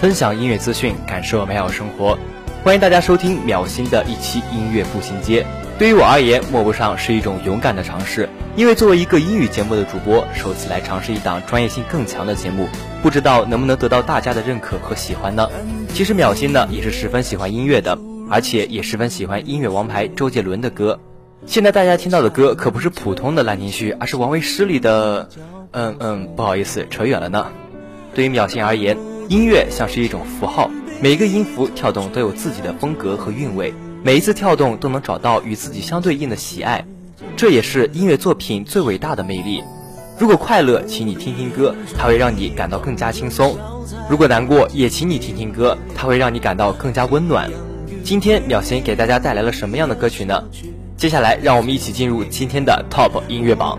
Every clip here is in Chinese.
分享音乐资讯，感受美好生活。欢迎大家收听秒新的一期音乐步行街。对于我而言，莫不上是一种勇敢的尝试。因为作为一个英语节目的主播，首次来尝试一档专业性更强的节目，不知道能不能得到大家的认可和喜欢呢？其实秒新呢也是十分喜欢音乐的，而且也十分喜欢音乐王牌周杰伦的歌。现在大家听到的歌可不是普通的烂情绪，而是王维诗里的……嗯嗯，不好意思，扯远了呢。对于秒新而言，音乐像是一种符号，每一个音符跳动都有自己的风格和韵味，每一次跳动都能找到与自己相对应的喜爱，这也是音乐作品最伟大的魅力。如果快乐，请你听听歌，它会让你感到更加轻松；如果难过，也请你听听歌，它会让你感到更加温暖。今天秒新给大家带来了什么样的歌曲呢？接下来让我们一起进入今天的 Top 音乐榜。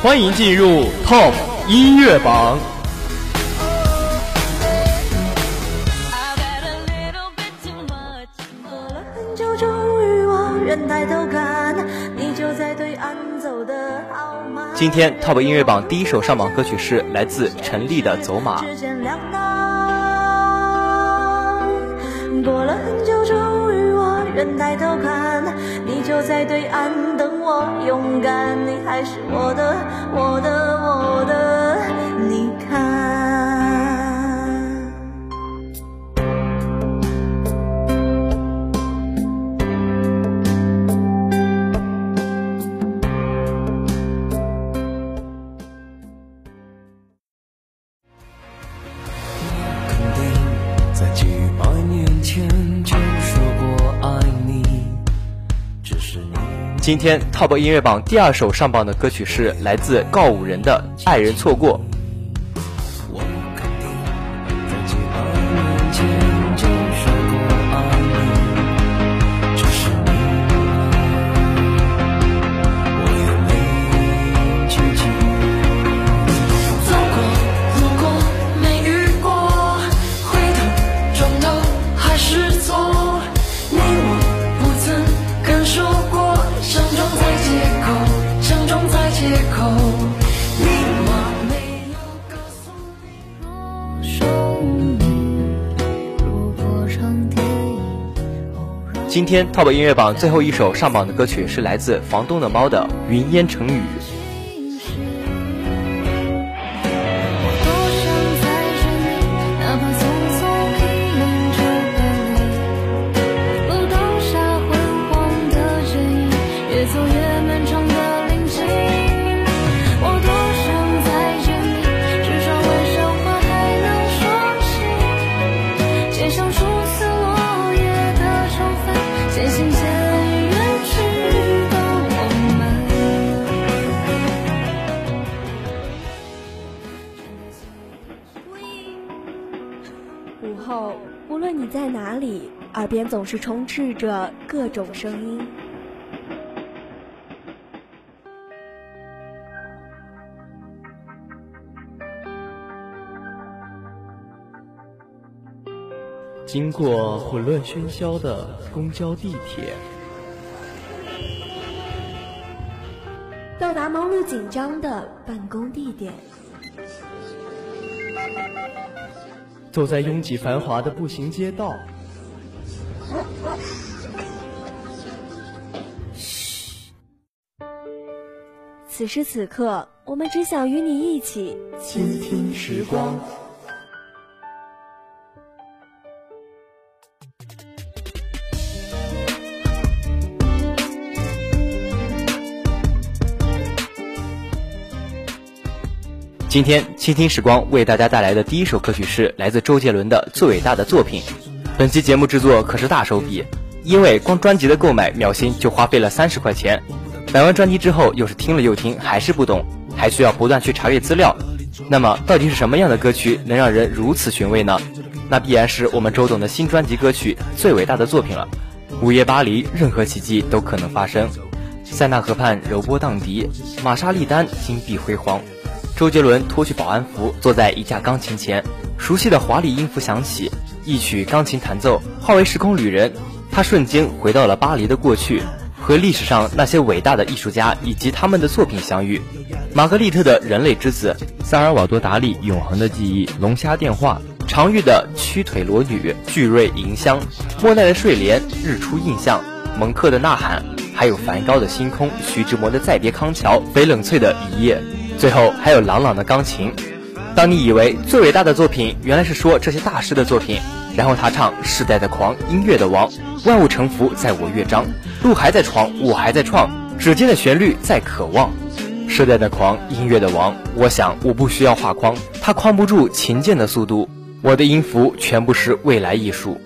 欢迎进入 Top 音乐榜。今天 Top 音乐榜第一首上榜歌曲是来自陈粒的《走马》。过了很久，人抬头看，你就在对岸等我，勇敢，你还是我的，我的，我的，今天 Top 音乐榜第二首上榜的歌曲是来自告五人的《爱人错过》。今天 Top 音乐榜最后一首上榜的歌曲是来自房东的猫的《云烟成雨》。总是充斥着各种声音。经过混乱喧嚣的公交、地铁，到达忙碌紧张的办公地点，走在拥挤繁华的步行街道。此时此刻，我们只想与你一起倾听时光。今天倾听时光为大家带来的第一首歌曲是来自周杰伦的《最伟大的作品》。本期节目制作可是大手笔，因为光专辑的购买，秒心就花费了三十块钱。买完专辑之后，又是听了又听，还是不懂，还需要不断去查阅资料。那么，到底是什么样的歌曲能让人如此寻味呢？那必然是我们周董的新专辑歌曲《最伟大的作品》了。午夜巴黎，任何奇迹都可能发生。塞纳河畔，柔波荡涤；玛莎丽丹，金碧辉煌。周杰伦脱去保安服，坐在一架钢琴前，熟悉的华丽音符响起，一曲钢琴弹奏，化为时空旅人，他瞬间回到了巴黎的过去，和历史上那些伟大的艺术家以及他们的作品相遇。玛格丽特的人类之子，萨尔瓦多达利永恒的记忆，龙虾电话，常玉的屈腿裸女，巨瑞银香，莫奈的睡莲，日出印象，蒙克的呐喊，还有梵高的星空，徐志摩的再别康桥，翡冷翠的一夜。最后还有朗朗的钢琴。当你以为最伟大的作品原来是说这些大师的作品，然后他唱时代的狂，音乐的王，万物臣服在我乐章，路还在闯，我还在创，指尖的旋律在渴望。时代的狂，音乐的王，我想我不需要画框，它框不住琴键的速度。我的音符全部是未来艺术，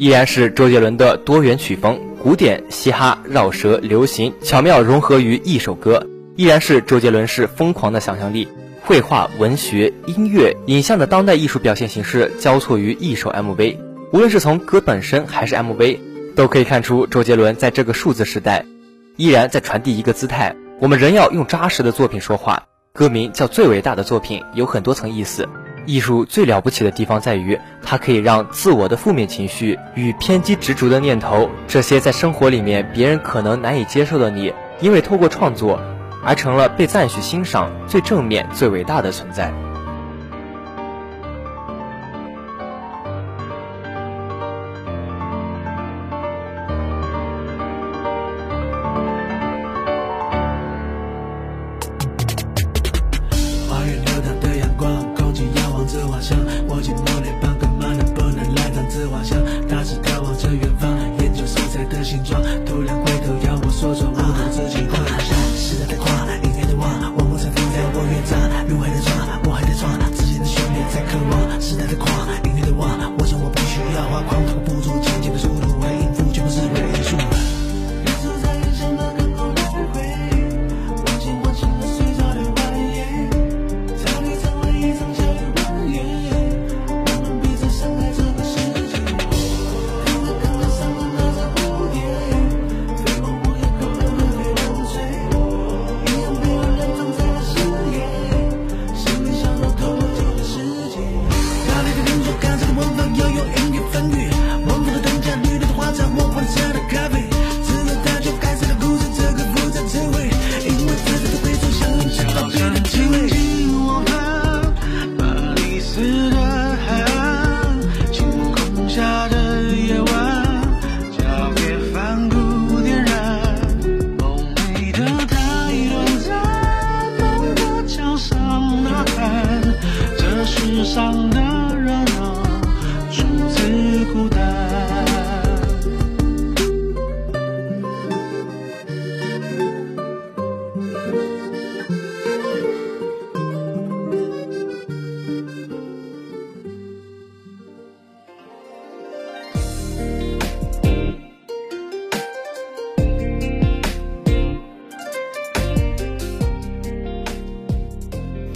依然是周杰伦的多元曲风，古典、嘻哈、绕舌、流行，巧妙融合于一首歌。依然是周杰伦式疯狂的想象力，绘画、文学、音乐、影像的当代艺术表现形式交错于一首 MV。无论是从歌本身还是 MV，都可以看出周杰伦在这个数字时代，依然在传递一个姿态。我们仍要用扎实的作品说话。歌名叫最伟大的作品，有很多层意思。艺术最了不起的地方在于，它可以让自我的负面情绪与偏激执着的念头，这些在生活里面别人可能难以接受的你，因为透过创作。而成了被赞许、欣赏、最正面、最伟大的存在。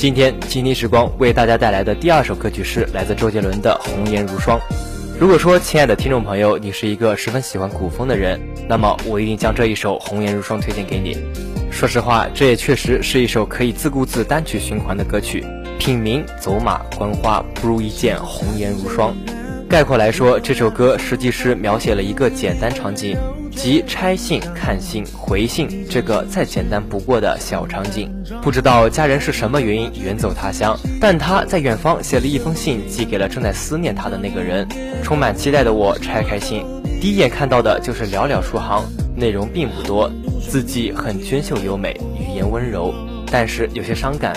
今天倾听时光为大家带来的第二首歌曲是来自周杰伦的《红颜如霜》。如果说，亲爱的听众朋友，你是一个十分喜欢古风的人，那么我一定将这一首《红颜如霜》推荐给你。说实话，这也确实是一首可以自顾自单曲循环的歌曲。品茗走马观花，不如一见红颜如霜。概括来说，这首歌实际是描写了一个简单场景，即拆信、看信、回信这个再简单不过的小场景。不知道家人是什么原因远走他乡，但他在远方写了一封信，寄给了正在思念他的那个人。充满期待的我拆开信，第一眼看到的就是寥寥数行，内容并不多，字迹很娟秀优美，语言温柔，但是有些伤感，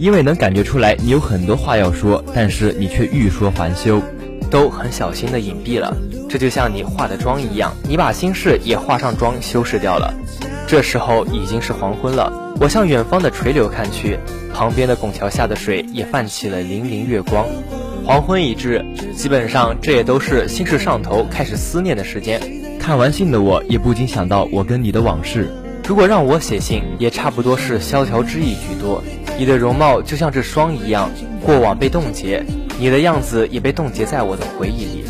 因为能感觉出来你有很多话要说，但是你却欲说还休，都很小心的隐蔽了。这就像你化的妆一样，你把心事也化上妆修饰掉了。这时候已经是黄昏了。我向远方的垂柳看去，旁边的拱桥下的水也泛起了粼粼月光。黄昏已至，基本上这也都是心事上头、开始思念的时间。看完信的我，也不禁想到我跟你的往事。如果让我写信，也差不多是萧条之意居多。你的容貌就像这霜一样，过往被冻结，你的样子也被冻结在我的回忆里。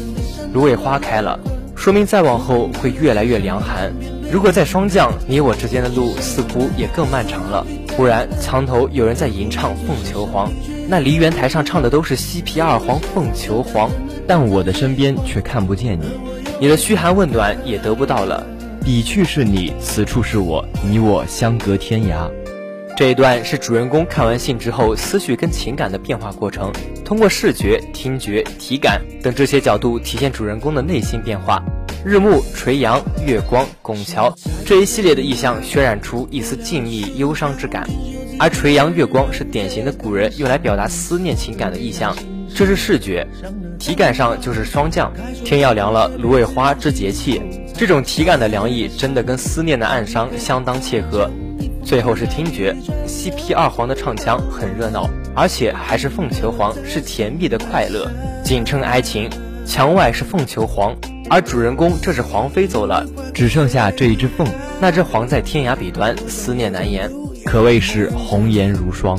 芦苇花开了，说明再往后会越来越凉寒。如果在霜降，你我之间的路似乎也更漫长了。忽然，墙头有人在吟唱《凤求凰》，那梨园台上唱的都是西皮二黄凤求凰，但我的身边却看不见你，你的嘘寒问暖也得不到了。彼去是你，此处是我，你我相隔天涯。这一段是主人公看完信之后思绪跟情感的变化过程，通过视觉、听觉、体感等这些角度体现主人公的内心变化。日暮垂杨、月光、拱桥这一系列的意象，渲染出一丝静谧忧伤之感。而垂杨、月光是典型的古人用来表达思念情感的意象，这是视觉；体感上就是霜降，天要凉了，芦苇花之节气。这种体感的凉意，真的跟思念的暗伤相当切合。最后是听觉，，CP 二黄的唱腔很热闹，而且还是凤求凰，是甜蜜的快乐。简称哀情，墙外是凤求凰。而主人公这是黄飞走了，只剩下这一只凤。那只凰在天涯彼端，思念难言，可谓是红颜如霜。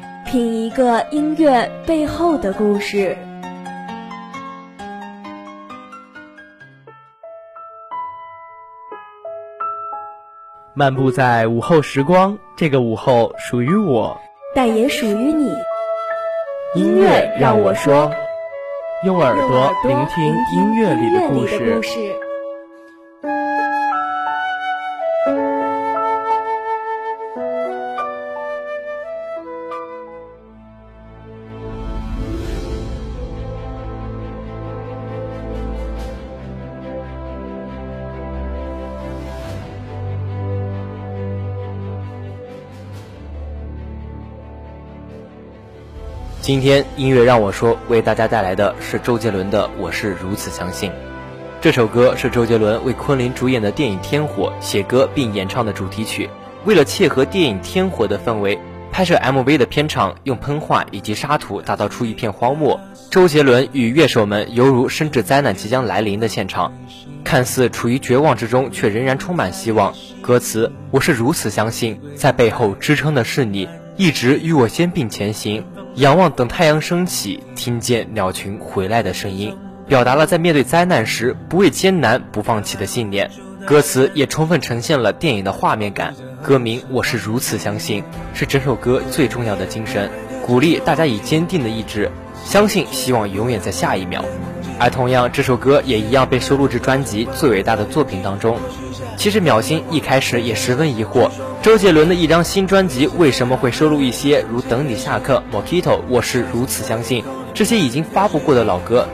品一个音乐背后的故事。漫步在午后时光，这个午后属于我，但也属于你。音乐让我说，用耳朵聆听音乐里的故事。今天音乐让我说，为大家带来的是周杰伦的《我是如此相信》。这首歌是周杰伦为昆凌主演的电影《天火》写歌并演唱的主题曲。为了切合电影《天火》的氛围，拍摄 MV 的片场用喷画以及沙土打造出一片荒漠。周杰伦与乐手们犹如深知灾难即将来临的现场，看似处于绝望之中，却仍然充满希望。歌词：我是如此相信，在背后支撑的是你，一直与我肩并前行，仰望等太阳升起，听见鸟群回来的声音，表达了在面对灾难时不畏艰难、不放弃的信念。歌词也充分呈现了电影的画面感。歌名《我是如此相信》是整首歌最重要的精神，鼓励大家以坚定的意志。相信希望永远在下一秒，而同样这首歌也一样被收录至专辑《最伟大的作品》当中。其实淼星一开始也十分疑惑，周杰伦的一张新专辑为什么会收录一些如《等你下课》《Mojito》《我是如此相信》这些已经发布过的老歌。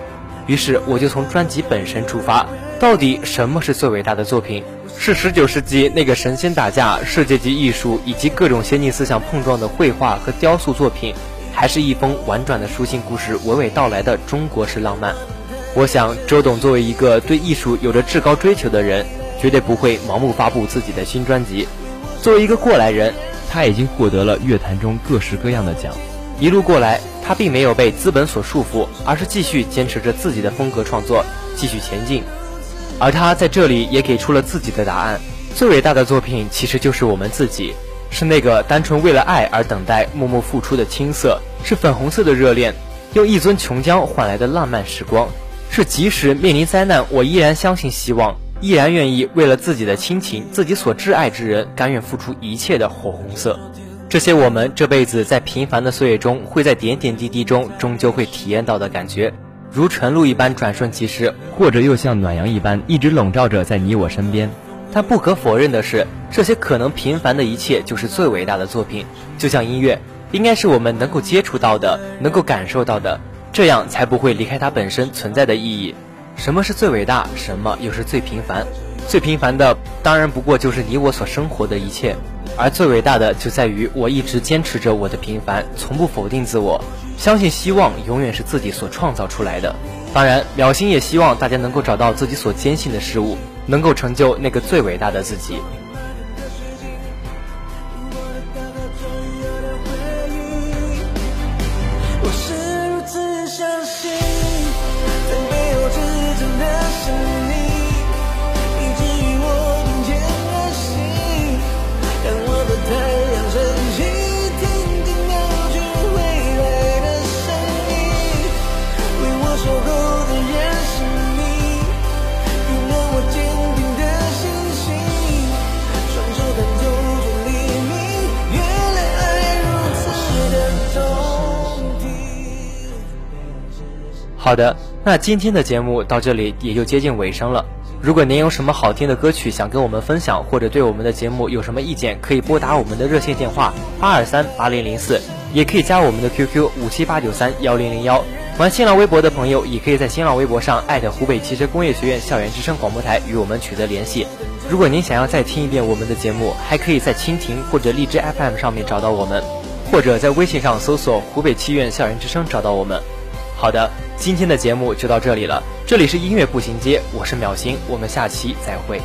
于是我就从专辑本身出发，到底什么是最伟大的作品？是十九世纪那个神仙打架、世界级艺术以及各种先进思想碰撞的绘画和雕塑作品？还是一封婉转的书信故事，娓娓道来的中国式浪漫。我想，周董作为一个对艺术有着至高追求的人，绝对不会盲目发布自己的新专辑。作为一个过来人，他已经获得了乐坛中各式各样的奖。一路过来，他并没有被资本所束缚，而是继续坚持着自己的风格创作，继续前进。而他在这里也给出了自己的答案：最伟大的作品，其实就是我们自己。是那个单纯为了爱而等待、默默付出的青涩，是粉红色的热恋，用一樽琼浆换来的浪漫时光，是即使面临灾难，我依然相信希望，依然愿意为了自己的亲情、自己所挚爱之人，甘愿付出一切的火红色。这些我们这辈子在平凡的岁月中，会在点点滴滴中终究会体验到的感觉，如晨露一般转瞬即逝，或者又像暖阳一般一直笼罩着在你我身边。但不可否认的是，这些可能平凡的一切就是最伟大的作品。就像音乐，应该是我们能够接触到的，能够感受到的，这样才不会离开它本身存在的意义。什么是最伟大？什么又是最平凡？最平凡的，当然不过就是你我所生活的一切；而最伟大的，就在于我一直坚持着我的平凡，从不否定自我，相信希望永远是自己所创造出来的。当然，淼星也希望大家能够找到自己所坚信的事物。能够成就那个最伟大的自己。好的，那今天的节目到这里也就接近尾声了。如果您有什么好听的歌曲想跟我们分享，或者对我们的节目有什么意见，可以拨打我们的热线电话八二三八零零四，也可以加我们的 QQ 五七八九三幺零零幺。玩新浪微博的朋友，也可以在新浪微博上艾特湖北汽车工业学院校园之声广播台与我们取得联系。如果您想要再听一遍我们的节目，还可以在蜻蜓或者荔枝 FM 上面找到我们，或者在微信上搜索湖北汽院校园之声找到我们。好的。今天的节目就到这里了，这里是音乐步行街，我是淼星，我们下期再会。